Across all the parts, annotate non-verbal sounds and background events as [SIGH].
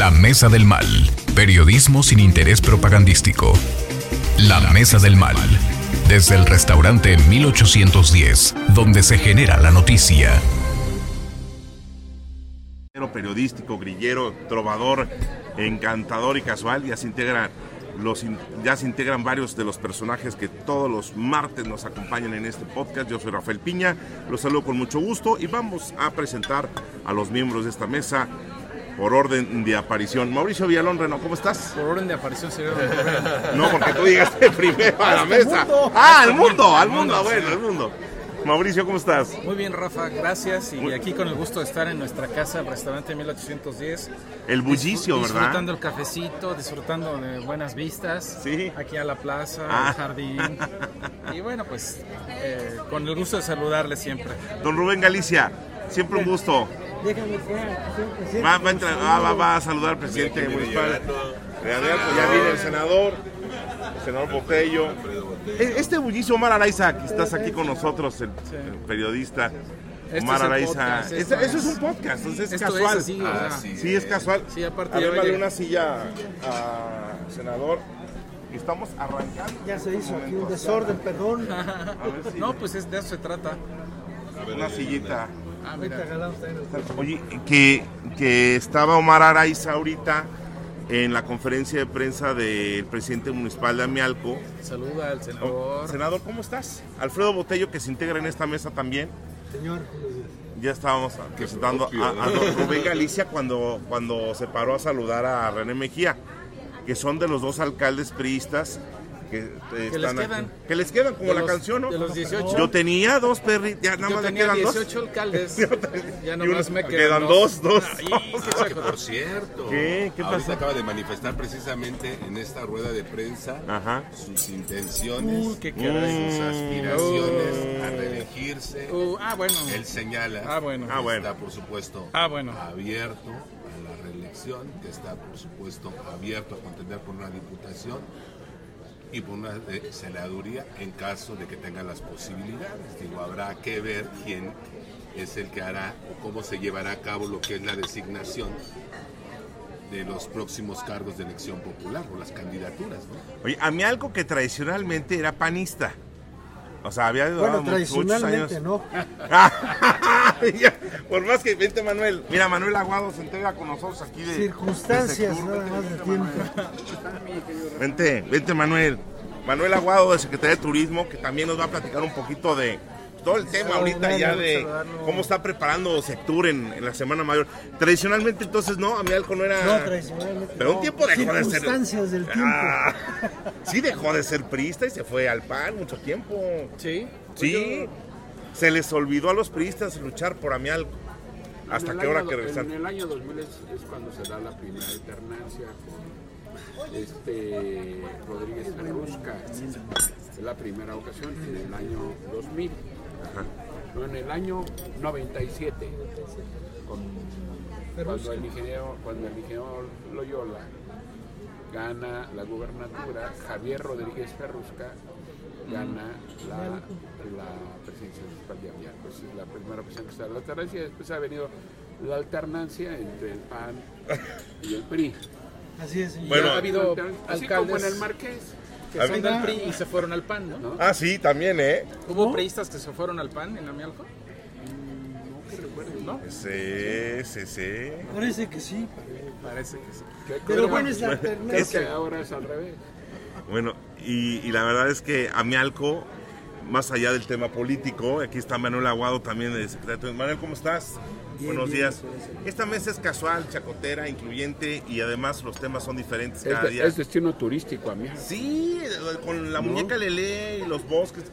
La Mesa del Mal. Periodismo sin interés propagandístico. La Mesa del Mal. Desde el restaurante 1810, donde se genera la noticia. Periodístico, grillero, trovador, encantador y casual, ya se integran ya se integran varios de los personajes que todos los martes nos acompañan en este podcast. Yo soy Rafael Piña, los saludo con mucho gusto y vamos a presentar a los miembros de esta mesa por orden de aparición. Mauricio Villalón Reno, ¿cómo estás? Por orden de aparición, señor. no, porque tú llegaste [LAUGHS] primero a la mesa. Ah, al mundo, al mundo, bueno, al mundo. Mauricio, ¿cómo estás? Muy bien, Rafa, gracias. Y aquí con el gusto de estar en nuestra casa, el restaurante 1810. El bullicio, ¿verdad? Disfrutando el cafecito, disfrutando de buenas vistas. Sí. Aquí a la plaza, al ah. jardín. [LAUGHS] y bueno, pues eh, con el gusto de saludarle siempre. Don Rubén Galicia, siempre un gusto. Déjame va, va, a entrar, va, va, a saludar al presidente municipal. Ya viene el senador, el senador Botello. E, este bullicio Omar Araiza, que estás aquí con nosotros, el, periodista. Este Omar Araiza. eso es un podcast, entonces es casual. Es así, ah, sí, es casual. Sí, aparte de una silla a senador. Y estamos arrancando. Ya se hizo aquí un desorden, perdón. no, pues es, de eso se trata. Una sillita. Ah, Oye, que, que estaba Omar Araiza ahorita en la conferencia de prensa del presidente municipal de Amialco. Saluda al senador. Oh, senador, ¿cómo estás? Alfredo Botello, que se integra en esta mesa también. Señor. Ya estábamos presentando a, don Rubén Galicia cuando, cuando se paró a saludar a René Mejía, que son de los dos alcaldes priistas que, eh, les quedan. que les quedan, como la canción, ¿no? De los 18. Yo tenía dos perritos, ya nada más me quedan 18 alcaldes. ya nada más me quedan, dos. dos. Ah, [LAUGHS] que por cierto, ¿Qué? ¿Qué ahorita acaba de manifestar precisamente en esta rueda de prensa sus intenciones, uh, ¿qué sus aspiraciones uh, a reelegirse. Uh, ah, bueno. Él señala ah, bueno. que ah, bueno. está, por supuesto, ah, bueno. abierto a la reelección, que está, por supuesto, abierto a contender por una diputación y por una senaduría en caso de que tengan las posibilidades. Digo, habrá que ver quién es el que hará o cómo se llevará a cabo lo que es la designación de los próximos cargos de elección popular o las candidaturas. ¿no? Oye, a mí algo que tradicionalmente era panista. O sea, había bueno, tradicionalmente no. [LAUGHS] [LAUGHS] Por más que vente Manuel. Mira, Manuel Aguado se entrega con nosotros aquí de circunstancias, nada más de tiempo. Vente, vente Manuel. Manuel Aguado de Secretaría de Turismo, que también nos va a platicar un poquito de todo el tema ahorita ya de cómo está preparando Sectur en, en, la Semana Mayor. Tradicionalmente entonces no, a algo no era... No, tradicionalmente Pero un tiempo dejó de ser... Circunstancias del tiempo. Ah, [LAUGHS] sí dejó de ser priista y se fue al PAN mucho tiempo. Sí. Sí. Se les olvidó a los priistas luchar por Amialco. ¿Hasta qué hora que regresan? En el año 2000 es, cuando se da la primera alternancia con este Rodríguez Ferrusca. Es la primera ocasión en el año 2000. No, en el año 97. cuando, el ingeniero, cuando el ingeniero Loyola gana la gubernatura, Javier Rodríguez Ferrusca gana la, la presidencia municipal de Amial. Pues es la primera opción que está la alternancia. Después ha venido la alternancia entre el PAN y el PRI. Así es. Bueno, ha habido así como en el Marqués. Que son del PRI y se fueron al PAN, ¿no? Ah, sí, también, ¿eh? ¿Hubo ¿No? priistas que se fueron al PAN en Amialco? Mm, no que recuerden, ¿no? Sí, sí, sí. Parece que sí. Parece que sí. Pero bueno, es la [LAUGHS] alternancia. Es que ahora es al revés. Bueno, y, y, la verdad es que Amialco, más allá del tema político, aquí está Manuel Aguado también de secretario. Manuel, ¿cómo estás? Bien, Buenos bien, días. Esta mesa es casual, chacotera, incluyente y además los temas son diferentes Es, cada día. es destino turístico, amigo. Sí, con la muñeca Lele y los bosques.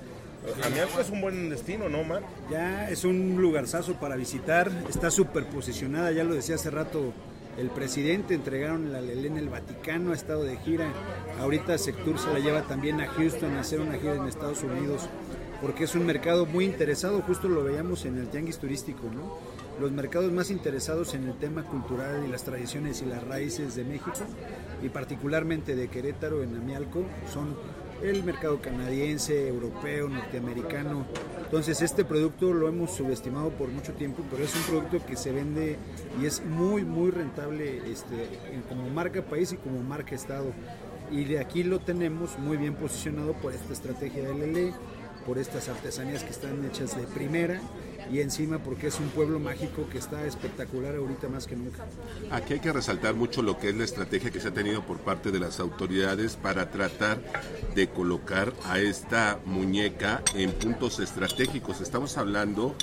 Amialco es un buen destino, ¿no, Mar? Ya es un lugarzazo para visitar, está súper posicionada, ya lo decía hace rato el presidente, entregaron la Lelé en el Vaticano, ha estado de gira, ahorita Sectur se la lleva también a Houston a hacer una gira en Estados Unidos, porque es un mercado muy interesado, justo lo veíamos en el tianguis turístico, ¿no? Los mercados más interesados en el tema cultural y las tradiciones y las raíces de México, y particularmente de Querétaro en Amialco, son el mercado canadiense, europeo, norteamericano, Entonces este producto lo hemos subestimado por mucho tiempo, pero es un producto que se vende y es muy, muy rentable este, como marca país y como marca estado. Y de aquí lo tenemos muy bien posicionado por esta estrategia de LL, por estas artesanías que están hechas de primera y encima porque es un pueblo mágico que está espectacular ahorita más que nunca. Aquí hay que resaltar mucho lo que es la estrategia que se ha tenido por parte de las autoridades para tratar de colocar a esta muñeca en puntos estratégicos. Estamos hablando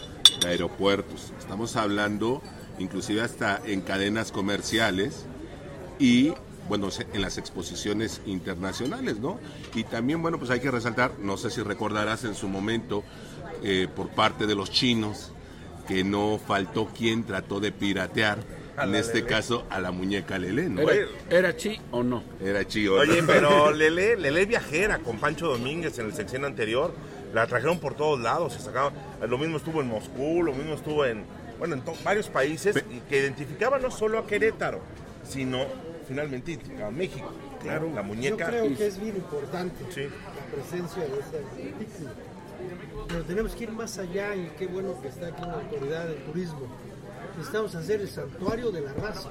de aeropuertos, estamos hablando inclusive hasta en cadenas comerciales y bueno, se- en las exposiciones internacionales, ¿no? Y también, bueno, pues hay que resaltar, no sé si recordarás en su momento, eh, por parte de los chinos, que no faltó quien trató de piratear, A en este caso, a la muñeca Lele, ¿no? ¿Era, ¿Era chi o no? Era chío. Oye, pero [LAUGHS] Lele, Lele viajera con Pancho Domínguez en el sección anterior. La trajeron por todos lados. Se sacaban, lo mismo estuvo en Moscú, lo mismo estuvo en, bueno, en varios países y que identificaban no solo a Querétaro, sino finalmente a México. Claro. La Yo muñeca. creo que es bien importante Sí. la presencia de este artículo. Pero tenemos que ir más allá y qué bueno que está aquí la autoridad del turismo. Necesitamos hacer el santuario de la raza,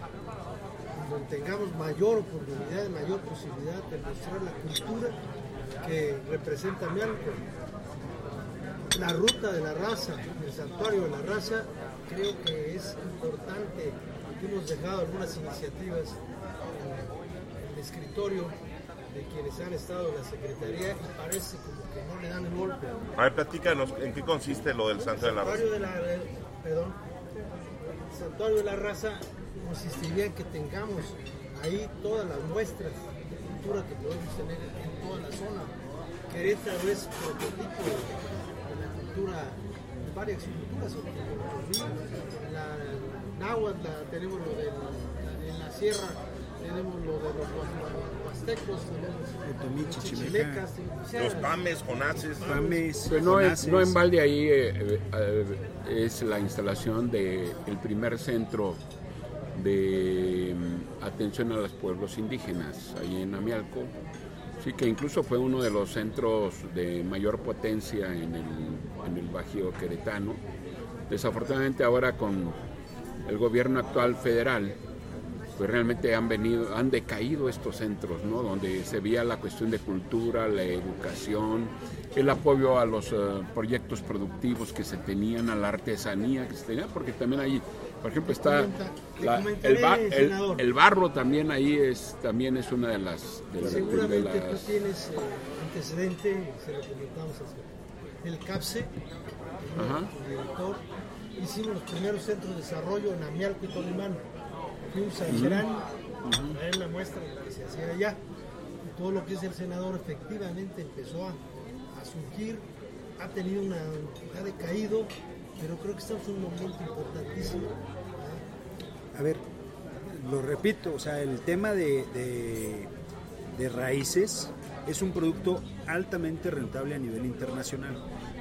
donde tengamos mayor oportunidad, mayor posibilidad de mostrar la cultura que representa Mialco. La ruta de la raza, el santuario de la raza, creo que es importante. Hemos dejado algunas iniciativas en el escritorio de quienes han estado en la Secretaría y parece como que no le dan el golpe. A ver, platícanos en qué consiste lo del Santo de la Raza. Santuario de la, perdón, el santuario de la raza consistiría en que tengamos ahí todas las muestras de cultura que podemos tener en toda la zona. Querétaro es prototipo de la cultura, de varias culturas, la náhuatl la- tenemos lo de la, en la sierra, tenemos lo de los hua- huastecos, tenemos Otomí, los Chichimeca. chichimecas, o sea, Los pames, jonaces. Pames, Pero no, es, Jonases. no en balde ahí eh, eh, es la instalación del primer centro de mm, atención a los pueblos indígenas, ahí en Amialco. Sí, que incluso fue uno de los centros de mayor potencia en el, en el Bajío Queretano. Desafortunadamente ahora con el gobierno actual federal, pues realmente han venido, han decaído estos centros, ¿no? Donde se veía la cuestión de cultura, la educación, el apoyo a los eh, proyectos productivos que se tenían, a la artesanía que se tenía, porque también ahí, por ejemplo, está la- el, el- barro también ahí es también es una de las de las, de Seguramente las- tú tienes eh, antecedente, se lo comentamos el CAPSE, Ajá. el director, hicimos los primeros centros de desarrollo en Amialco y Tolimán. Fuimos a Cherán a ver la muestra de lo que se hacía allá. Y todo lo que es el senador efectivamente empezó a, a surgir, ha tenido una, ha decaído, pero creo que estamos en un momento importantísimo. A ver, lo repito, o sea, el tema de, de- de raíces es un producto altamente rentable a nivel internacional.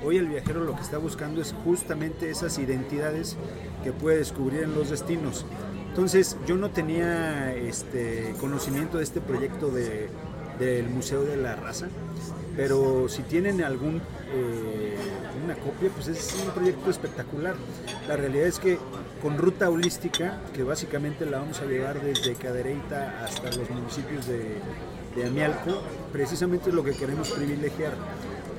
Hoy el viajero lo que está buscando es justamente esas identidades que puede descubrir en los destinos. Entonces yo no tenía este conocimiento de este proyecto de- del Museo de la Raza, pero si tienen algún eh, una copia, pues es un proyecto espectacular. La realidad es que con ruta holística, que básicamente la vamos a llevar desde Cadereyta hasta los municipios de, de Amialco, precisamente es lo que queremos privilegiar.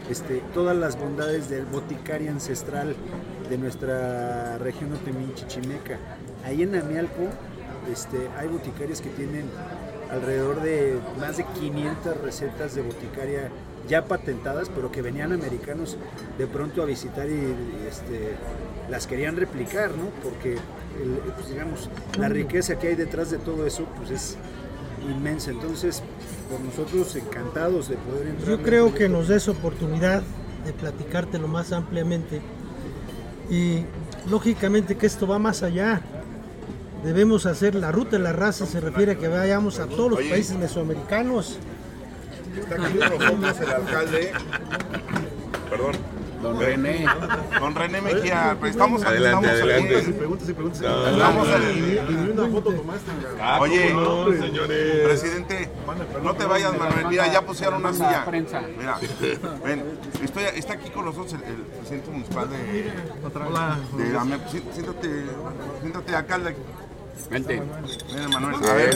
Este, todas las bondades del boticario ancestral de nuestra región Otemí Chichimeca. Ahí en Amialco este, hay boticarias que tienen alrededor de más de 500 recetas de boticaria ya patentadas, pero que venían americanos de pronto a visitar y, y, este, las querían replicar, ¿no? Porque, el- pues, digamos, la riqueza que hay detrás de todo eso, pues es inmensa. Entonces, por nosotros encantados de poder entrar. Yo creo que nos des oportunidad de platicártelo más ampliamente y lógicamente que esto va más allá. Debemos hacer la ruta de la raza, se refiere a que vayamos a todos los Oye. países mesoamericanos. Está aquí con nosotros el alcalde. Perdón. Don René. Don René Mejía, pues estamos Adelante, estamos adelante. aquí- Estamos, en- una foto tomaste. Ah, Oye, no, señores. presidente, no te vayas, Manuel. Mira, ya pusieron una silla. Mira, ven, estoy, está aquí con nosotros el, el presidente municipal de. Hola. de siéntate, siéntate acá. Vente. Ven, Manuel. A ver,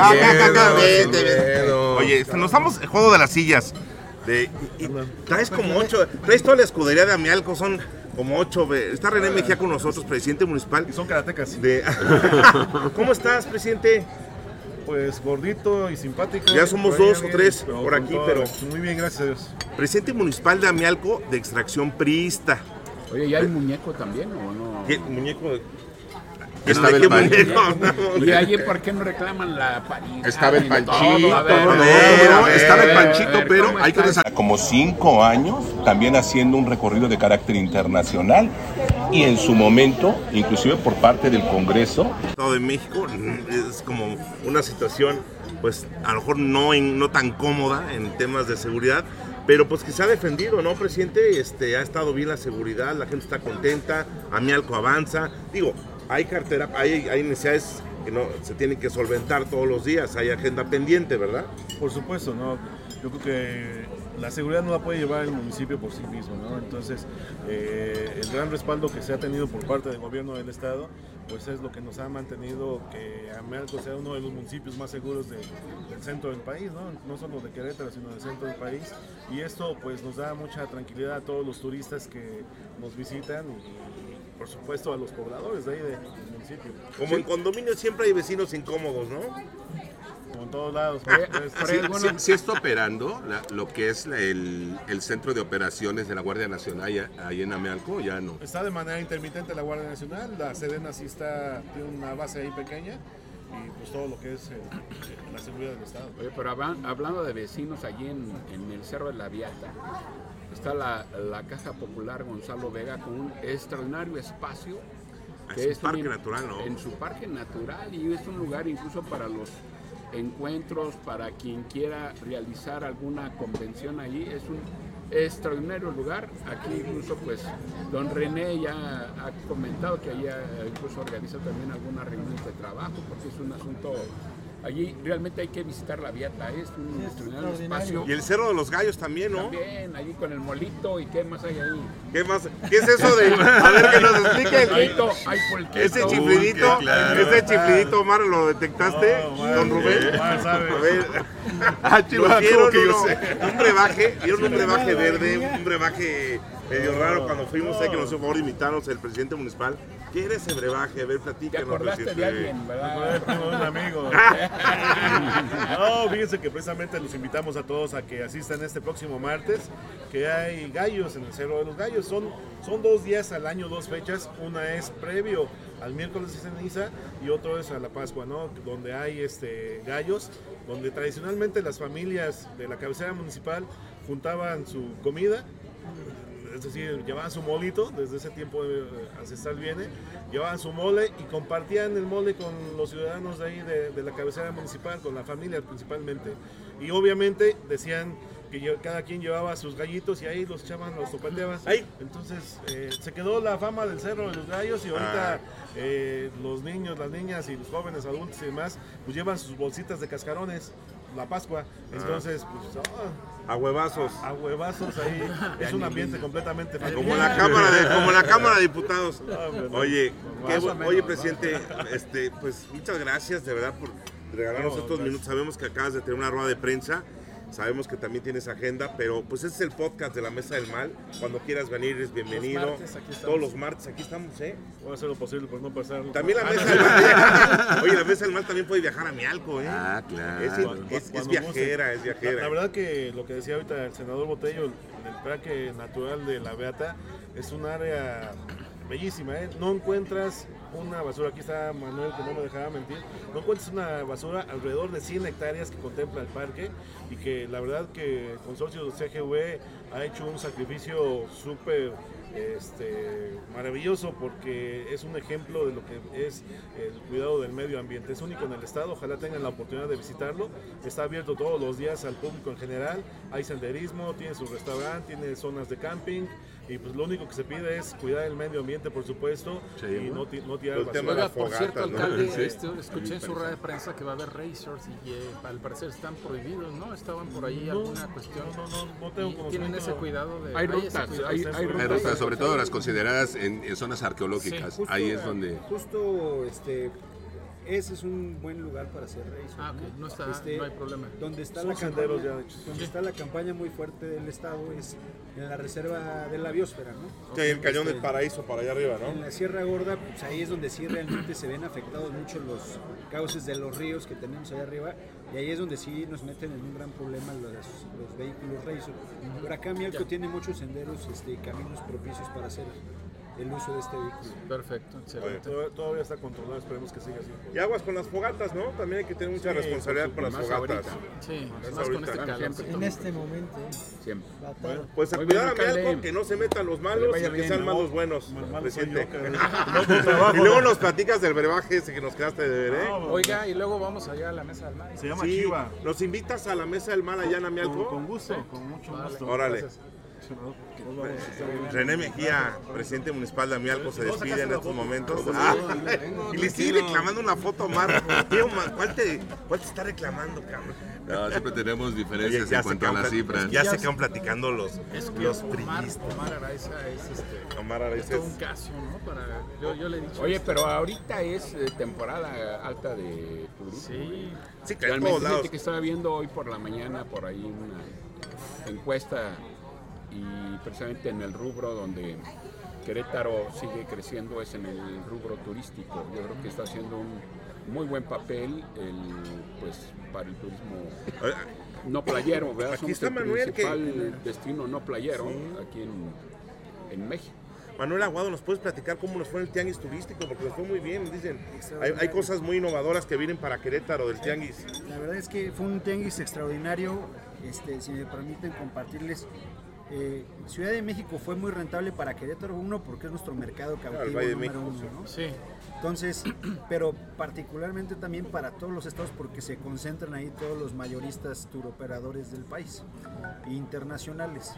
acá, acá, vente. Oye, este, nos estamos el juego de las sillas. De, y- y traes como ocho, traes toda la escudería de Amialco, son como ocho. Está René Mejía con nosotros, presidente municipal. Y son karatecas. De... [LAUGHS] ¿Cómo estás, presidente? Pues gordito y simpático. Ya somos dos o tres pero por aquí, todo- pero- Muy bien, gracias a Dios. Presidente municipal de Amialco de extracción priista. Oye, ¿y hay muñeco también o no? ¿Qué muñeco? Estaba el ¿qué pan- muñeco? ¿Y allí por qué no reclaman la parida? Estaba el panchito? A a a estaba el a panchito, a ver, pero ¿cómo hay que como cinco años, también haciendo un recorrido de carácter internacional y en su momento, inclusive por parte del Congreso, Estado de México es como una situación, pues a lo mejor no, en- no tan cómoda en temas de seguridad, pero pues que se ha defendido, ¿no, presidente? Este, ha estado bien la seguridad, la gente está contenta, Amialco avanza. Digo, hay cartera, hay, hay necesidades que no se tienen que solventar todos los días, hay agenda pendiente, ¿verdad? Por supuesto, ¿no? Yo creo que la seguridad no la puede llevar el municipio por sí mismo, ¿no? Entonces, eh, el gran respaldo que se ha tenido por parte del gobierno del estado, pues es lo que nos ha mantenido que Amelco sea uno de los municipios más seguros de- del centro del país, ¿no? No solo de Querétaro, sino del centro del país. Y esto, pues, nos da mucha tranquilidad a todos los turistas que nos visitan por supuesto, a los pobladores de ahí del municipio. Como en condominio siempre hay vecinos incómodos, ¿no? Como en todos lados. Oye, pues, por Sí, está operando la- lo que es la- el, el centro de operaciones de la Guardia Nacional ahí, ahí en Amealco, ya no. Está de manera intermitente la Guardia Nacional, la Sedena sí está, tiene una base ahí pequeña y pues todo lo que es eh, la seguridad del Estado. Oye, pero hablan- hablando de vecinos, allí en, en el Cerro de la Viata, está la, la Caja Popular Gonzalo Vega con un extraordinario espacio. Es un parque un- natural, ¿no? En su parque natural y es un lugar incluso para los encuentros, para quien quiera realizar alguna convención allí. Es un extraordinario lugar. Aquí incluso pues don René ya ha comentado que allá incluso organiza también algunas reuniones de trabajo porque es un asunto... Allí realmente hay que visitar la Viata, es un extraordinario espacio. Y el Cerro de los Gallos también, ¿no? También, allí con el molito y qué más hay ahí. ¿Qué más? ¿Qué es eso de.? [LAUGHS] A ver que nos explique el Pulquito, hay pulquito. Ese chiflidito, Uy, claro. ese chiflidito, Omar, ¿lo detectaste? Omar, Don Rubén. Sabe. A ver. Ah, Nos chihuahua, dieron ¿cómo que yo uno- sé? un brebaje, dieron un brebaje verde, un brebaje medio raro cuando fuimos ahí que nos hizo favor de invitarnos el presidente municipal. ¿Qué era ese brebaje? A ver, Te platícanos, acordaste de alguien, Fue ¿verdad? primo de un amigo. [LAUGHS] No, fíjense que precisamente los invitamos a todos a que asistan este próximo martes, que hay gallos en el Cerro de los Gallos. Son, son dos días al año, dos fechas. Una es previo al miércoles de ceniza y otro es a la Pascua, ¿no? Donde hay este, gallos, donde tradicionalmente las familias de la cabecera municipal juntaban su comida es decir, llevaban su molito, desde ese tiempo eh, ancestral viene, llevaban su mole y compartían el mole con los ciudadanos de ahí, de, de la cabecera municipal, con la familia principalmente. Y obviamente decían que cada quien llevaba sus gallitos y ahí los echaban, los topeteaban. Ay. Entonces eh, se quedó la fama del Cerro de los Gallos y ahorita Ah. eh, los niños, las niñas y los jóvenes adultos y demás, pues llevan sus bolsitas de cascarones, la Pascua. Entonces, pues, ah, A huevazos. a huevazos ahí. [LAUGHS] Es un ambiente completamente familiar. Como la Cámara de, como la Cámara de Diputados. no. Oye, qué oye presidente, este, pues muchas gracias de verdad por regalarnos No, estos gracias. minutos. Sabemos que acabas de tener una rueda de prensa. Sabemos que también tienes agenda, pero pues ese es el podcast de la Mesa del Mal. Cuando quieras venir, eres bienvenido. martes, aquí estamos. Todos los martes aquí estamos, ¿eh? Voy a hacer lo posible por no pasar. También la Mesa del Mal. [LAUGHS] Oye, la Mesa del Mal también puede viajar a Mialco, ¿eh? Ah, claro. Es, Cuando- es- viajera, es La, viajera. la verdad que lo que decía ahorita el senador Botello, el, el parque natural de la Beata es un área bellísima, ¿eh? No encuentras una basura, aquí está Manuel que no me dejaba mentir, no encuentras una basura alrededor de 100 hectáreas que contempla el parque y que la verdad que el consorcio CGV ha hecho un sacrificio súper este, maravilloso porque es un ejemplo de lo que es el cuidado del medio ambiente. Es único en el estado, ojalá tengan la oportunidad de visitarlo. Está abierto todos los días al público en general. Hay senderismo, tiene su restaurante, tiene zonas de camping, Y pues lo único que se pide es cuidar el medio ambiente, por supuesto, y no, no tirar El tema de Oiga, por cierto, alcalde, Sí. este, Escuché en su rueda de prensa que va a haber racers y eh, al parecer están prohibidos, ¿no? Estaban por ahí alguna cuestión. No, no, no tengo Y tienen ese cuidado de. Hay rutas, hay, hay en su- Hay rutas. rutas, sobre todo las consideradas en, en zonas arqueológicas. Justo, Ahí es donde... Justo, este, ese es un buen lugar para hacer race. Ah, ok, no está- no hay problema. Donde está Son la campaña, ya donde está la campaña muy fuerte del estado es en la reserva de la biosfera, ¿no? Sí, el cañón del Este, paraíso para allá arriba, En ¿no? la Sierra Gorda, pues ahí es donde sí realmente se ven afectados mucho los cauces de los ríos que tenemos allá arriba y ahí es donde sí nos meten en un gran problema los, los vehículos racer. Pero acá Mialco tiene muchos senderos este, y caminos propicios para hacer el uso de este vehículo. Perfecto, excelente. Todavía, todavía está controlado, esperemos que siga así. Y aguas con las fogatas, ¿no? También hay que tener mucha Sí, responsabilidad por con las fogatas. Sí, Más más con este calor. Siempre. En este momento, ¿eh? Siempre. Pues a cuidar a. Mialco, que no se metan los malos y que bien, sean ¿no? malos buenos, Mal- presidente. [LAUGHS] [LAUGHS] y luego ¿no? nos platicas del brebaje ese que nos quedaste de ver, ¿eh? No, Oiga, y luego vamos allá a la mesa del mar. Se llama Sí, Chiva. nos invitas a la mesa del mal allá en Con, Amialco. con gusto, con mucho gusto. Órale. Gracias. Bien. René Mejía, presidente municipal de Amialco, se despide en estos momentos. Ah, y le sigue reclamando una foto [LAUGHS] a Omar, ¿cuál te, ¿Cuál te está reclamando, cabrón? No, siempre tenemos diferencias en cuanto a las cifras. Ya se quedan platicando los, Es que los Omar. Omar Araiza es este. Omar Araiza es- un caso, ¿no? Para, yo, yo le he dicho. Oye, esto. pero ahorita es eh, temporada alta de turismo. Sí. Sí, que en Realmente, todos lados. fíjate que estaba viendo hoy por la mañana por ahí una encuesta y precisamente en el rubro donde Querétaro sigue creciendo es en el rubro turístico. Yo creo que está haciendo un muy buen papel el, pues, para el turismo no playero. ¿verdad? Aquí Somos está el Manuel, que- principal destino no playero aquí en, en México. Manuel Aguado, ¿nos puedes platicar cómo nos fue el tianguis turístico? Porque nos fue muy bien, dicen. Hay, hay cosas muy innovadoras que vienen para Querétaro del tianguis. La verdad es que fue un tianguis extraordinario. Este, si me permiten compartirles, eh, Ciudad de México fue muy rentable para Querétaro, uno porque es nuestro mercado cautivo de número México, uno, ¿no? Sí. Entonces, [CLEARS THROAT] pero particularmente también para todos los estados porque se concentran ahí todos los mayoristas turoperadores del país, internacionales.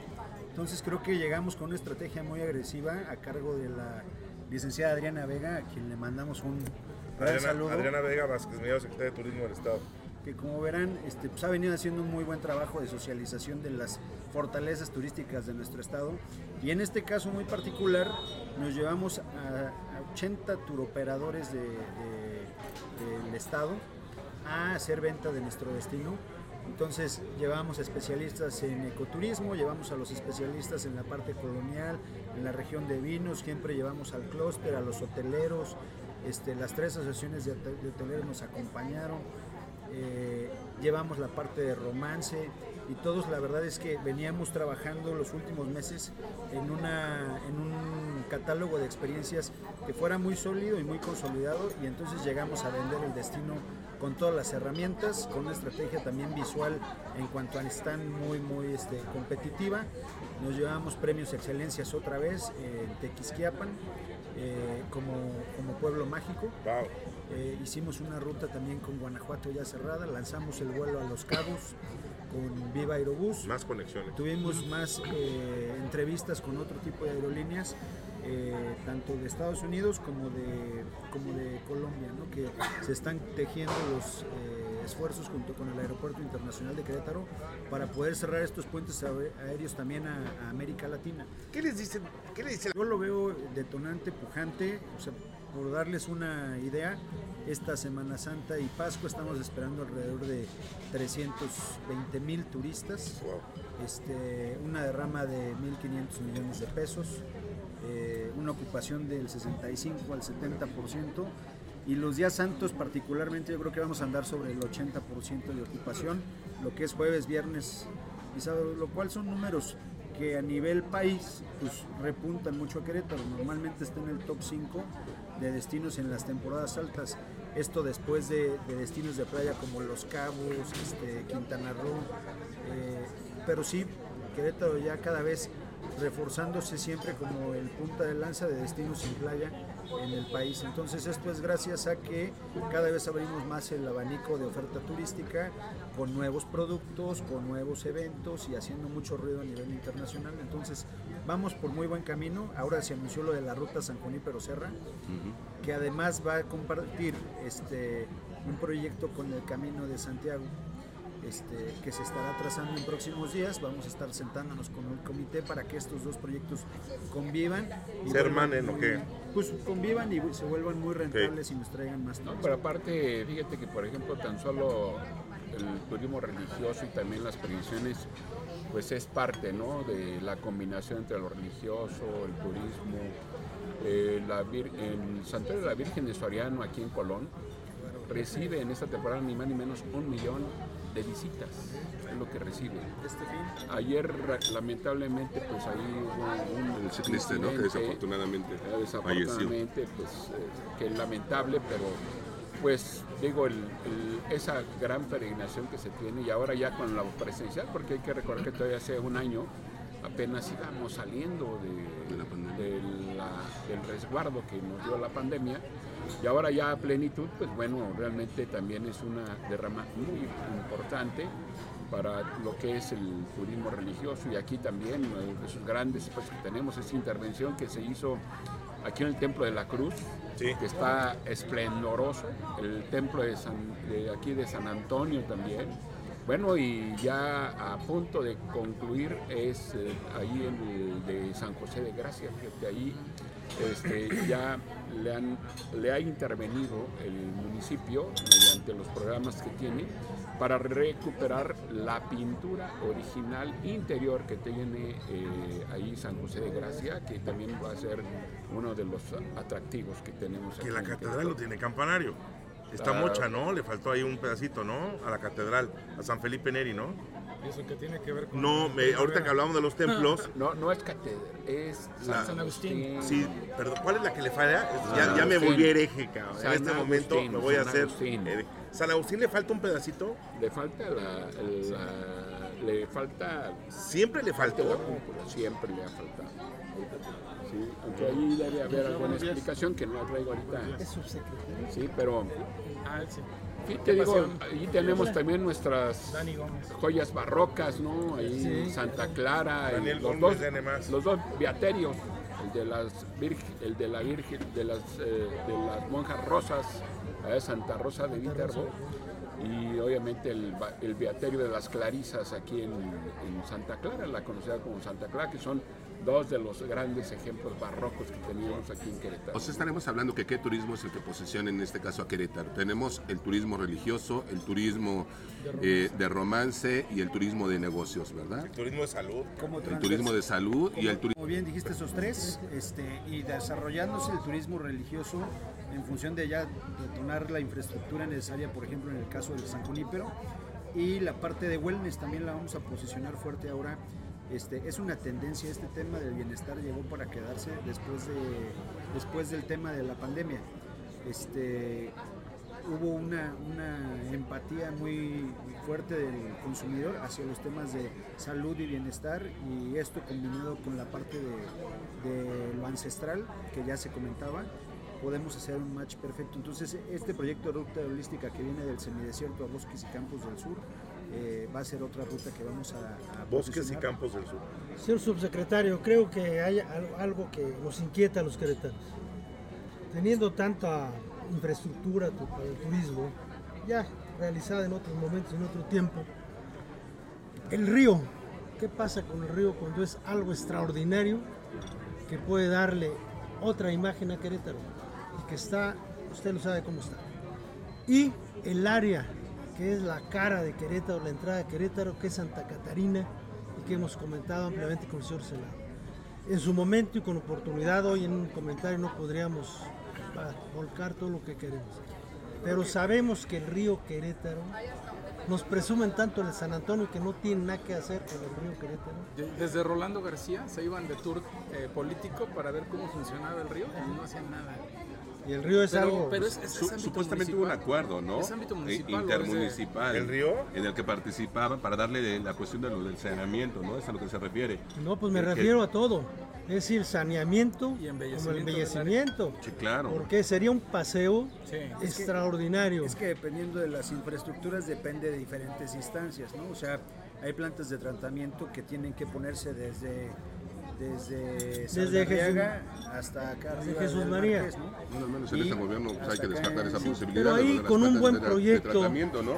Entonces creo que llegamos con una estrategia muy agresiva a cargo de la licenciada Adriana Vega, a quien le mandamos un gran Adriana, saludo Adriana Vega Vázquez, mediado secretaria de Turismo del Estado. Que como verán este, pues, ha venido haciendo un muy buen trabajo de socialización de las fortalezas turísticas de nuestro estado. Y en este caso muy particular nos llevamos a, a 80 turoperadores de- de- del estado a hacer venta de nuestro destino. Entonces llevamos especialistas en ecoturismo, llevamos a los especialistas en la parte colonial, en la región de vinos, siempre llevamos al clúster, a los hoteleros, este, las tres asociaciones de hoteleros nos acompañaron, eh, llevamos la parte de romance y todos la verdad es que veníamos trabajando los últimos meses en, una, en un catálogo de experiencias que fuera muy sólido y muy consolidado y entonces llegamos a vender el destino con todas las herramientas, con una estrategia también visual en cuanto a stand muy muy este, competitiva. Nos llevamos premios excelencias otra vez eh, en Tequisquiapan eh, como, como pueblo mágico. Eh, hicimos una ruta también con Guanajuato ya cerrada, lanzamos el vuelo a Los Cabos con Viva Aerobús. Más conexiones. Tuvimos más eh, entrevistas con otro tipo de aerolíneas, eh, tanto de Estados Unidos como de, como de Colombia, ¿no? que se están tejiendo los eh, esfuerzos junto con el Aeropuerto Internacional de Querétaro para poder cerrar estos puentes aé- aéreos también a, a América Latina. ¿Qué les dicen? ¿Qué le dicen? Yo lo veo detonante, pujante, o sea, por darles una idea, esta Semana Santa y Pascua estamos esperando alrededor de 320 mil turistas, Wow. este, una derrama de 1.500 millones de pesos, eh, una ocupación del 65 al 70%, y los días santos particularmente yo creo que vamos a andar sobre el 80% de ocupación, lo que es jueves, viernes y sábado, lo cual son números que a nivel país pues, repuntan mucho a Querétaro, normalmente está en el top 5 de destinos en las temporadas altas, esto después de, de destinos de playa como Los Cabos, este, Quintana Roo, eh, pero sí, Querétaro ya cada vez reforzándose siempre como el punta de lanza de destinos en playa en el país. Entonces esto es gracias a que cada vez abrimos más el abanico de oferta turística con nuevos productos, con nuevos eventos y haciendo mucho ruido a nivel internacional. Entonces vamos por muy buen camino. Ahora se anunció lo de la ruta San Junípero Serra, que además va a compartir este, un proyecto con el Camino de Santiago. Este, que se estará trazando en próximos días. Vamos a estar sentándonos con el comité para que estos dos proyectos convivan. y ¿Se hermanen o qué? Pues convivan y se vuelvan muy rentables y nos traigan más No, pero aparte, fíjate que por ejemplo tan solo el turismo religioso y también las previsiones, pues es parte ¿no? de la combinación entre lo religioso, el turismo. Eh, la vir- el Santuario de la Virgen de Soriano aquí en Colón recibe en esta temporada ni más ni menos un millón de visitas, es lo que recibe. Fin. Ayer lamentablemente pues ahí hubo un El ciclista, ¿no? Que desafortunadamente Eh, falleció. desafortunadamente, pues, eh, que es lamentable, pero pues digo, el- el- esa gran peregrinación que se tiene y ahora ya con la presencial, porque hay que recordar que todavía hace un año apenas íbamos saliendo de, De la pandemia. de la- del resguardo que nos dio la pandemia y ahora ya a plenitud, pues bueno, realmente también es una derrama muy importante para lo que es el turismo religioso y aquí también eh, esos grandes espacios que tenemos, esa intervención que se hizo aquí en el Templo de la Cruz, Sí. que está esplendoroso, el templo de, San- de aquí de San Antonio también. Bueno, y ya a punto de concluir es eh, ahí en el de San José de Gracia, fíjate, ahí este, ya le, han, le ha intervenido el municipio mediante los programas que tiene para recuperar la pintura original interior que tiene eh, ahí San José de Gracia, que también va a ser uno de los atractivos que tenemos Que aquí la catedral lo tiene campanario. Está Ah. mocha, ¿no? Le faltó ahí un pedacito, ¿no? A la catedral, a San Felipe Neri, ¿no? ¿Y eso que tiene que ver con.? No, me- ahorita que hablamos de los templos, [LAUGHS] No, no es catedral, es La- San Agustín. sí, perdón, ¿cuál es la que le falla? Ya, ya me volví hereje, cabrón. En este momento Agustín, me voy a San hacer. Agustín. hereje. ¿San Agustín le falta un pedacito? Le falta la, la- le falta Siempre le falta la faltó. cúpula, siempre le ha faltado. Sí, aunque ahí debe haber alguna explicación que no la traigo ahorita. Es subsecretario. Sí, pero Ah, sí. Sí te digo, ahí tenemos también nuestras joyas barrocas, ¿no? Ahí Sí. Santa Clara, y los Gómez, dos, los dos viaterios, el de las virgen, el de la Virgen, de las eh, de las monjas rosas, eh, Santa Rosa de Viterbo, y obviamente el, el viaterio de las Clarisas aquí en, en Santa Clara, la conocida como Santa Clara, que son dos de los grandes ejemplos barrocos que teníamos aquí en Querétaro. O sea, estaremos hablando que qué turismo es el que posiciona en este caso a Querétaro. Tenemos el turismo religioso, el turismo eh, de romance y el turismo de negocios, ¿verdad? Turismo de salud. Como El turismo de salud y el turismo... Como bien dijiste esos tres, este, y desarrollándose el turismo religioso en función de ya detonar la infraestructura necesaria, por ejemplo, en el caso del San Junípero, y la parte de wellness también la vamos a posicionar fuerte ahora. Este, es una tendencia, este tema del bienestar llegó para quedarse después, de, después del tema de la pandemia. Este, hubo una, una empatía muy fuerte del consumidor hacia los temas de salud y bienestar y esto combinado con la parte de, de lo ancestral que ya se comentaba podemos hacer un match perfecto entonces este proyecto de ruta holística que viene del semidesierto a bosques y campos del sur eh, va a ser otra ruta que vamos a, a Bosques y campos del sur. Señor subsecretario, creo que hay al- algo que nos inquieta a los queretanos. Teniendo tanta infraestructura tu- para el turismo, ya realizada en otros momentos, en otro tiempo, el río, ¿qué pasa con el río cuando es algo extraordinario que puede darle otra imagen a Querétaro? Y que está, usted lo sabe cómo está. Y el área que es la cara de Querétaro, la entrada de Querétaro, que es Santa Catarina, y que hemos comentado ampliamente con el señor Senado. En su momento y con oportunidad, hoy en un comentario no podríamos ah, volcar todo lo que queremos. Pero sabemos que el río Querétaro, nos presumen tanto el San Antonio que no tiene nada que hacer con el río Querétaro. De- Desde Rolando García se iban de tour eh, político para ver cómo funcionaba el río y no hacían nada. Y el río es Pero- algo... pero es- es- Su- es ámbito supuestamente hubo un acuerdo, ¿no? Es ámbito Eh, municipal, Intermunicipal. ¿El río? En el que participaban para darle la cuestión de lo del saneamiento, ¿no? Es a lo que se refiere. No, pues me que- refiero a todo. Es decir, saneamiento Y como el embellecimiento. Sí, claro. Porque sería un paseo Sí. extraordinario. Es que dependiendo de las infraestructuras depende de diferentes instancias, ¿no? O sea, hay plantas de tratamiento que tienen que ponerse desde desde Desde Saldarriaga hasta acá desde Jesús del María. Marqués, ¿no? Bueno, al menos en Y este gobierno pues, hay hasta que acá descartar en- esa sí, posibilidad. pero ahí con un buen de- de proyecto. tratamiento, ¿no?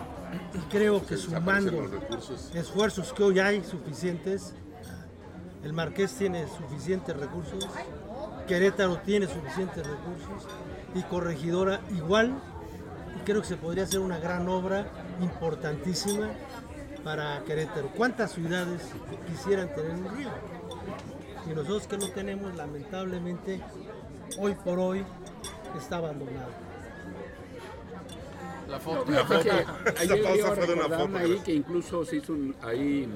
Y creo que sumando esfuerzos que hoy hay suficientes, el Marqués tiene suficientes recursos, Querétaro tiene suficientes recursos y Corregidora igual. Y creo que se podría hacer una gran obra importantísima para Querétaro. ¿Cuántas ciudades quisieran tener un río? Y nosotros que no tenemos, lamentablemente, hoy por hoy está abandonado. La foto. Que Esa ayer pausa iba fue de una foto, ahí que incluso se hizo un, ahí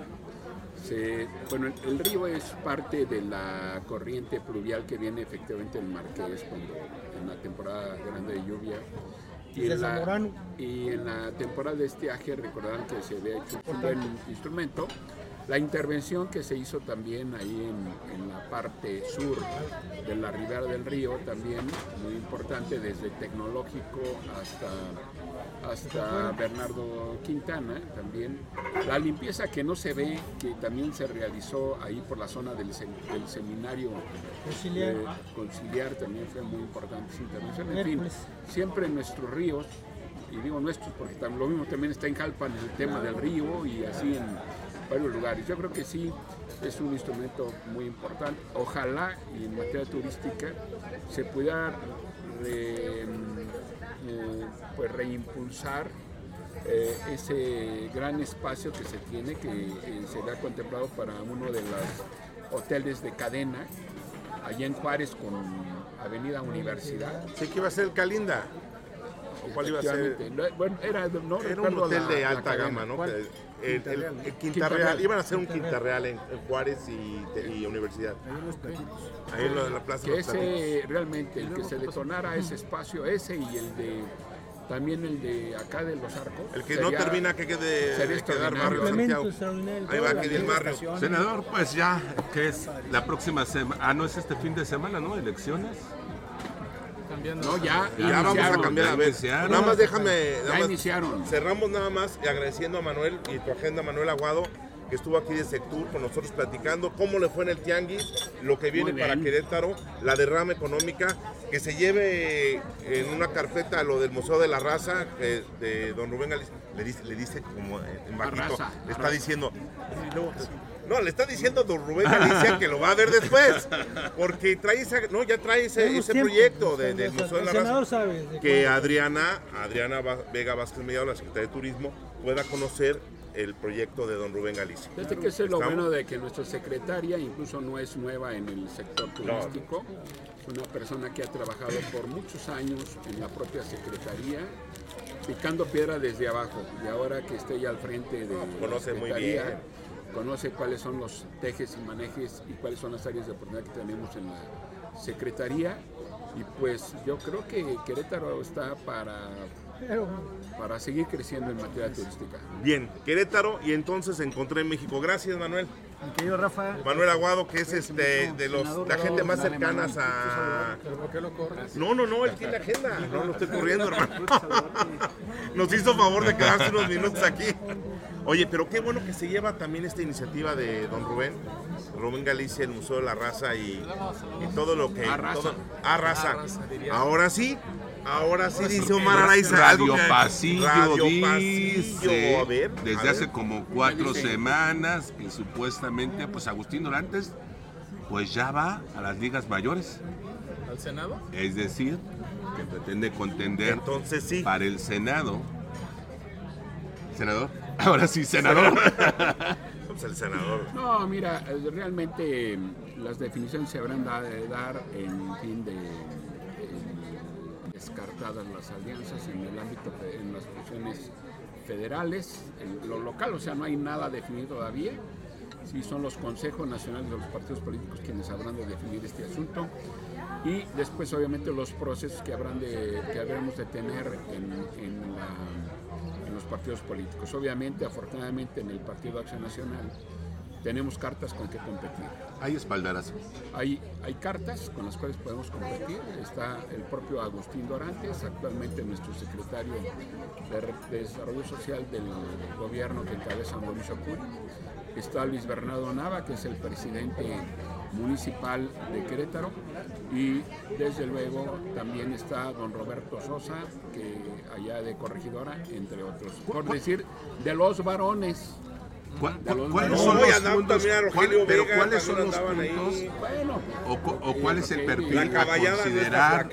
se, bueno el, el río es parte de la corriente pluvial que viene efectivamente del Marqués cuando en la temporada grande de lluvia y en, la, Zamorano. y en la temporada de estiaje recordarán que se había hecho un buen instrumento la intervención que se hizo también ahí en, en la parte sur de la ribera del río también muy importante desde tecnológico hasta hasta Bernardo Quintana también. La limpieza que no se ve, que también se realizó ahí por la zona del, sem- del seminario Conciliar. eh, conciliar también fue muy importante esa intervención. En fin, siempre nuestros ríos, y digo nuestros porque lo mismo también está en Jalpan el tema del río y así en varios lugares. Yo creo que sí es un instrumento muy importante. Ojalá y en materia turística se pueda re- pues reimpulsar eh, ese gran espacio que se tiene, que eh, será contemplado para uno de los hoteles de cadena, allá en Juárez con Avenida Universidad. Sí que iba a ser el Calinda. ¿O cuál iba a ser? Bueno, era, no Era un hotel la- de alta gama, ¿no? ¿Cuál? Que- El, el- Quinta Real. el Quinta, Quinta Real. Real. Iban a hacer un Quinta Real. Real en, en Juárez y, y Universidad. Hay unos platitos. Ahí en lo de la Plaza de que los ese realmente el que se detonara ese espacio ese y el de también el de acá de los arcos El que no termina que quede sería quedar barrio Santiago. Ahí va la del barrio. Senador, pues ya, que es la próxima semana. Ah, no es este fin de semana, ¿no? Elecciones. Cambiando. no ya, Ya vamos a cambiar, a ver. iniciaron. Nada más déjame. nada ya iniciaron Cerramos nada más y agradeciendo a Manuel y tu agenda, Manuel Aguado, que estuvo aquí de Sectur con nosotros platicando cómo le fue en el Tianguis, lo que viene para. Querétaro, la derrama económica, que se lleve en una carpeta lo del Museo de la Raza, que de don Rubén Galicia, le dice, le dice como en bajito, le está diciendo, y luego, no, le está diciendo a don Rubén Galicia que lo va a ver después, porque trae esa, no, ya trae ese, Tenemos ese tiempo. proyecto de, del El Museo de la Raza sabe de que. Adriana, Adriana Vega Vázquez Mellado, la secretaria de Turismo, pueda conocer el proyecto de don Rubén Galicia. Desde que es lo bueno de que nuestra secretaria incluso no es nueva en el sector turístico, es una persona que ha trabajado por muchos años en la propia secretaría, picando piedra desde abajo, y ahora que esté ya al frente de la conoce muy secretaría, bien. Conoce cuáles son los tejes y manejes y cuáles son las áreas de oportunidad que tenemos en la secretaría, y pues yo creo que Querétaro está para, para seguir creciendo en materia turística. Bien, Querétaro y entonces encontré en México. Gracias, Manuel. Mi querido Rafa, Manuel Aguado, que es este de los la gente más cercanas a. ¿Pero por qué lo corres? No, no, no, él tiene agenda. No lo estoy corriendo, hermano. Nos hizo favor de quedarse unos minutos aquí. Oye, pero qué bueno que se lleva también esta iniciativa de don Rubén, Rubén Galicia, el Museo de la Raza y, y todo lo que... Todo- diría. Ahora sí, ahora sí dice Omar Araiza. Radio algo que- Pasillo Radio dice, Pasillo. A ver, desde a ver. hace como cuatro semanas que supuestamente pues Agustín Dorantes pues ya va a las ligas mayores, ¿Al Senado? es decir, que pretende contender Entonces sí. para el Senado. Senador, ahora sí, senador. [LAUGHS] Pues el senador. No, mira, eh, realmente mm, las definiciones se habrán de dar en fin de en descartadas las alianzas en el ámbito, en las funciones federales, en lo local, o sea, no hay nada definido todavía. Sí, son los consejos nacionales de los partidos políticos quienes habrán de definir este asunto y después obviamente los procesos que habrán de que habremos de tener en, en la- en los partidos políticos. Obviamente, afortunadamente en el Partido Acción Nacional tenemos cartas con que competir. Hay espaldarazo. Hay, hay cartas con las cuales podemos competir. Está el propio Agustín Dorantes, actualmente nuestro secretario de, Re- de Desarrollo Social del gobierno que encabeza Mauricio Curi. Está Luis Bernardo Nava, que es el presidente municipal de Querétaro. Y desde luego también está don Roberto Sosa, que allá de Corregidora, entre otros. Por decir, de los varones. ¿Cuál- De los ¿Cuáles son los puntos? cuál- pero cuáles son los puntos? O, cu- o cuál es el perfil a considerar.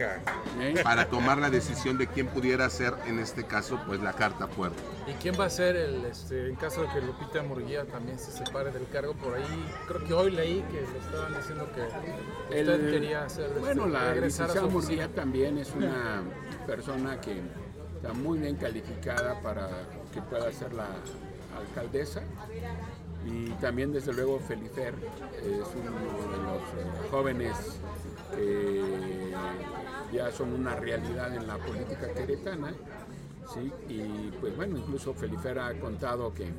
¿eh? para tomar la decisión de quién pudiera ser, en este caso, pues la carta fuerte? ¿Y quién va a ser el, este, en caso de que Lupita Murguía también se separe del cargo? Por ahí, creo que hoy leí que le estaban diciendo que usted El- quería hacer este, Bueno, la licenciada. Murguía también es una persona que está muy bien calificada para que pueda ser la alcaldesa. Y también, desde luego, Felifer es uno de los eh, jóvenes que ya son una realidad en la política queretana. ¿sí? Y pues bueno, incluso Felifer ha contado que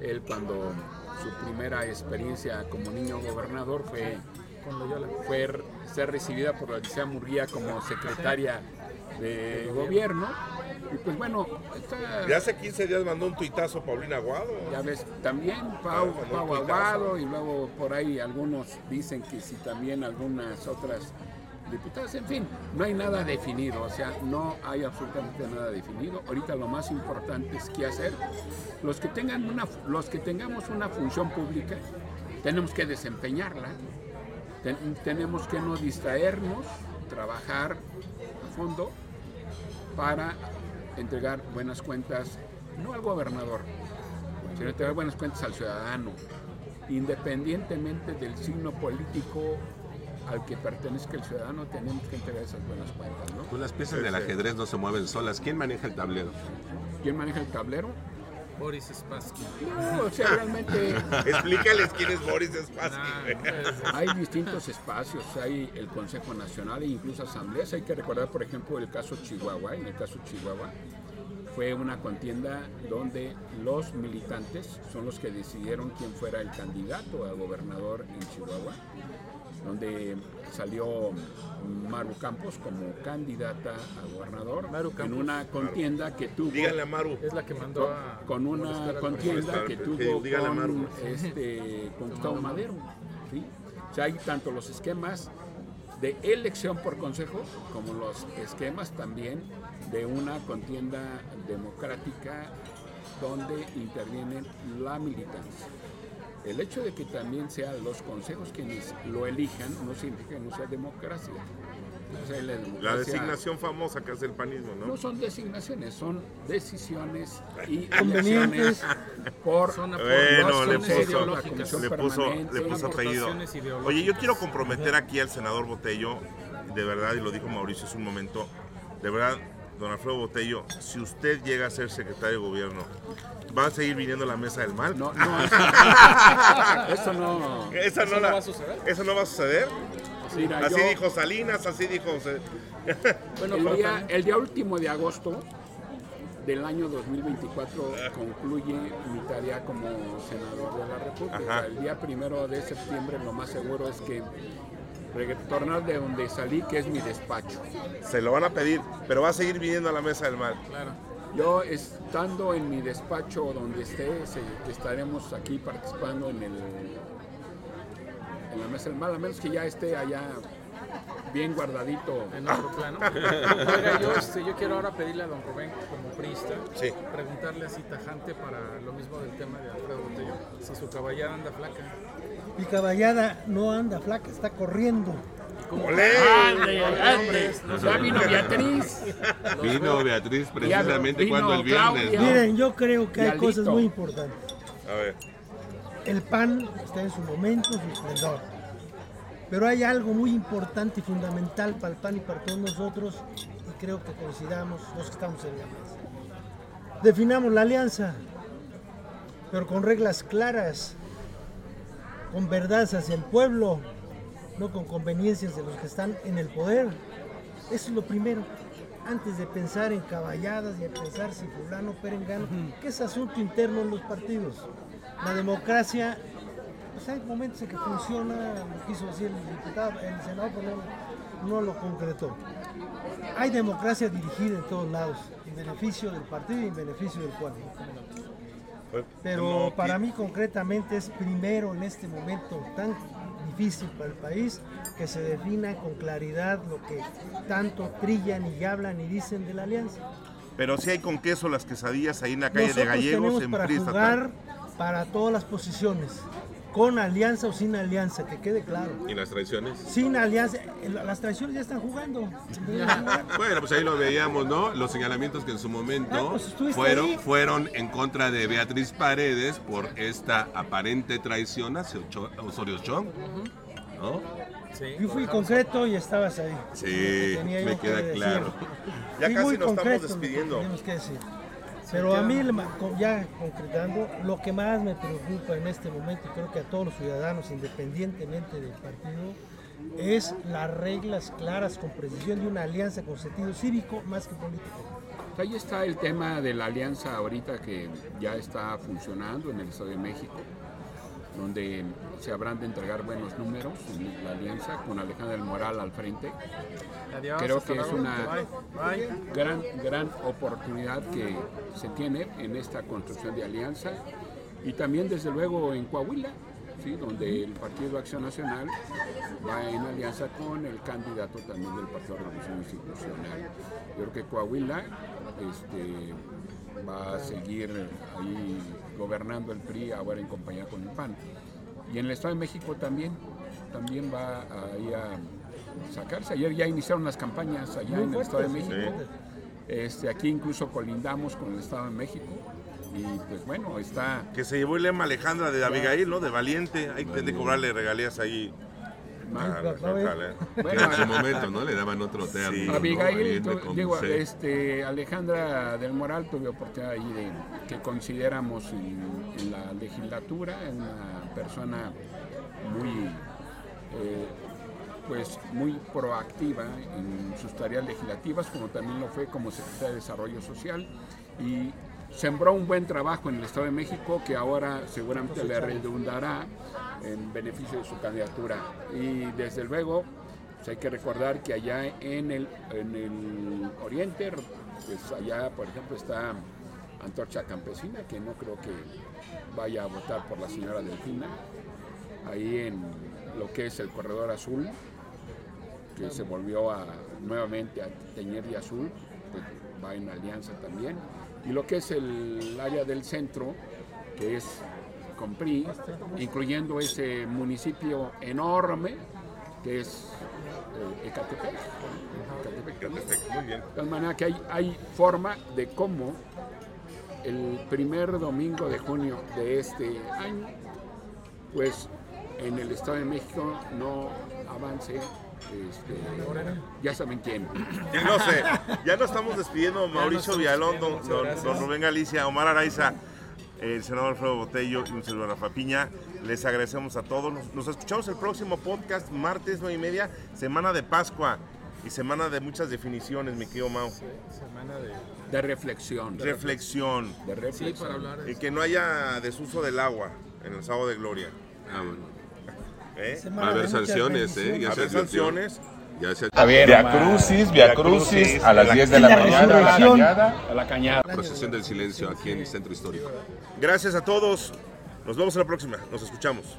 él cuando su primera experiencia como niño gobernador fue, fue ser recibida por la licenciada Murguía como secretaria de gobierno. Y pues bueno, está- Ya hace 15 días mandó un tuitazo Paulina Aguado. ya ves, también Pau, Ah, Pau Aguado y luego por ahí algunos dicen que si también algunas otras diputadas, en fin, no hay nada definido, o sea, no hay absolutamente nada definido. Ahorita lo más importante es qué hacer. Los que tengan una, los que tengamos una función pública, tenemos que desempeñarla, Ten- tenemos que no distraernos, trabajar a fondo para entregar buenas cuentas, no al gobernador, sino entregar buenas cuentas al ciudadano, independientemente del signo político al que pertenezca el ciudadano, tenemos que entregar esas buenas cuentas. ¿no? Pues las piezas del ajedrez no se mueven solas. ¿Quién maneja el tablero? ¿Quién maneja el tablero? Boris Spassky. No, o sea, realmente [LAUGHS] Explícales quién es Boris Spassky. Hay distintos espacios, hay el Consejo Nacional e incluso asambleas. Hay que recordar, por ejemplo, el caso Chihuahua. En el caso Chihuahua fue una contienda donde los militantes son los que decidieron quién fuera el candidato a gobernador en Chihuahua, donde salió Maru Campos como candidata a gobernador Maru en una contienda que tuvo Díganle a Maru. Es la que mandó a. con una contienda que tuvo con Maru. este [LAUGHS] con Gustavo Madero. ¿sí? O sea, hay tanto los esquemas de elección por consejo como los esquemas también de una contienda democrática donde interviene la militancia. El hecho de que también sean los consejos quienes lo elijan no significa que no sea democracia. O sea, la, designación famosa que hace el panismo, ¿no? no son designaciones, son decisiones y [LAUGHS] Convenientes. por Son Bueno, le puso, le puso, le puso apellido. Oye, yo quiero comprometer aquí al senador Botello, de verdad, y lo dijo Mauricio hace un momento, de verdad, don Alfredo Botello, si usted llega a ser secretario de gobierno, ¿va a seguir viniendo a la mesa del mal? No, no, [LAUGHS] eso no. ¿Eso no va a suceder? ¿Eso no va a suceder? Mira, Así yo- dijo Salinas, así dijo... [LAUGHS] Bueno, el, día, el día último de agosto del año 2024 concluye mi tarea como senador de la República. Ajá. El día primero de septiembre lo más seguro es que retornar de donde salí, que es mi despacho. Se lo van a pedir, pero va a seguir viniendo a la mesa del mal. Claro. Yo estando en mi despacho donde esté, se- estaremos aquí participando en el en la mesa del mal, a menos que ya esté allá bien guardadito. En otro plano. Oiga, yo, este, yo quiero ahora pedirle a don Rubén, como priista, Sí. preguntarle así tajante para lo mismo del tema de Alfredo Botello, si su caballada anda flaca. Mi caballada no anda flaca, está corriendo. ¡Olé! ¡Ande, vino [LAUGHS] Beatriz. Vino Beatriz precisamente vino cuando el viernes. Miren, yo creo que hay cosas muy importantes. A ver, El PAN está en su momento, en su esplendor. Pero hay algo muy importante y fundamental para el PAN y para todos nosotros, y creo que coincidamos los que estamos en la mesa. Definamos la alianza, pero con reglas claras. Con verdades hacia el pueblo, no con conveniencias de los que están en el poder. Eso es lo primero. Antes de pensar en caballadas y de pensar si fulano, perengano, que es asunto interno en los partidos. La democracia, pues hay momentos en que funciona, lo quiso decir el diputado, el senador, pero no, no lo concretó. Hay democracia dirigida en todos lados, en beneficio del partido y en beneficio del pueblo. Pero para mí concretamente es primero en este momento tan difícil para el país que se defina con claridad lo que tanto trillan y hablan y dicen de la alianza. Pero si hay con queso las quesadillas ahí en la calle de Gallegos tenemos en para jugar para todas las posiciones, con alianza o sin alianza, que quede claro. ¿Y las traiciones? Sin alianza, eh, las traiciones ya están jugando. [LAUGHS] Bueno, pues ahí lo veíamos, ¿no? Los señalamientos que en su momento Ah, pues fueron, ahí. fueron en contra de Beatriz Paredes por esta aparente traición hacia Ocho- Osorio Chong, ¿no? Yo fui concreto y estabas ahí. Sí, me que queda decir. claro. [LAUGHS] Ya Fui casi nos estamos concreto despidiendo. teníamos que decir. Pero a mí, ya concretando, lo que más me preocupa en este momento, y creo que a todos los ciudadanos, independientemente del partido, es las reglas claras con precisión de una alianza con sentido cívico más que político. Ahí está el tema de la alianza ahorita que ya está funcionando en el Estado de México, donde se habrán de entregar buenos números en la alianza con Alejandra del Moral al frente. Adiós, Creo que es una Bye, bye. gran, gran oportunidad que se tiene en esta construcción de alianza y también desde luego en Coahuila, ¿sí? donde el Partido Acción Nacional va en alianza con el candidato también del Partido de Revolución Institucional. Yo creo que Coahuila este, va a seguir ahí gobernando el PRI ahora en compañía con el PAN. Y en el Estado de México también, también va ahí a sacarse. Ayer ya iniciaron las campañas allá Muy en el Estado de México. sí. Este, aquí incluso colindamos con el Estado de México. Y pues bueno, está Que se llevó el lema Alejandra de Abigail, ¿no? De Valiente. Hay que cobrarle regalías ahí. Local, ¿eh? En su momento, ¿no? Le daban otro término. Sí. ¿no? Abigail, digo, este, Alejandra del Moral tuve oportunidad ahí de que consideramos en, en la legislatura, una persona muy, eh, pues muy proactiva en sus tareas legislativas, como también lo fue como secretaria de Desarrollo Social y sembró un buen trabajo en el Estado de México que ahora seguramente le redundará en beneficio de su candidatura. Y desde luego, pues hay que recordar que allá en el, en el oriente, pues allá por ejemplo está Antorcha Campesina, que no creo que vaya a votar por la señora Delfina, ahí en lo que es el Corredor Azul, que se volvió a, nuevamente a teñir de azul, pues va en alianza también. Y lo que es el área del centro, que es con PRI, incluyendo ese municipio enorme que es eh, Ecatepec. Ecatepec. Muy bien. De tal manera que hay, hay forma de cómo el primer domingo de junio de este año, pues en el Estado de México no avance, este, ya saben quién. Y no sé, ya nos estamos despidiendo Mauricio Villalón, don, Rubén Galicia, Omar Araiza, el senador Alfredo Botello y un servidor Rafa Piña. Les agradecemos a todos. Nos, nos escuchamos el próximo podcast, martes 9 y media, semana de Pascua y semana de muchas definiciones, mi querido Mau. Semana de. De reflexión. Reflexión. De Sí, reflexión. para hablar. Y que no haya desuso del agua en el sábado de gloria. Ah, bueno. ¿Eh? Va a haber sanciones, ¿eh? Ya a haber sanciones. Ya se Via Crucis, Via Crucis, a las 10 de la La mañana. resurrección. A la cañada. procesión del silencio aquí en el centro histórico. Gracias a todos. Nos vemos en la próxima. Nos escuchamos.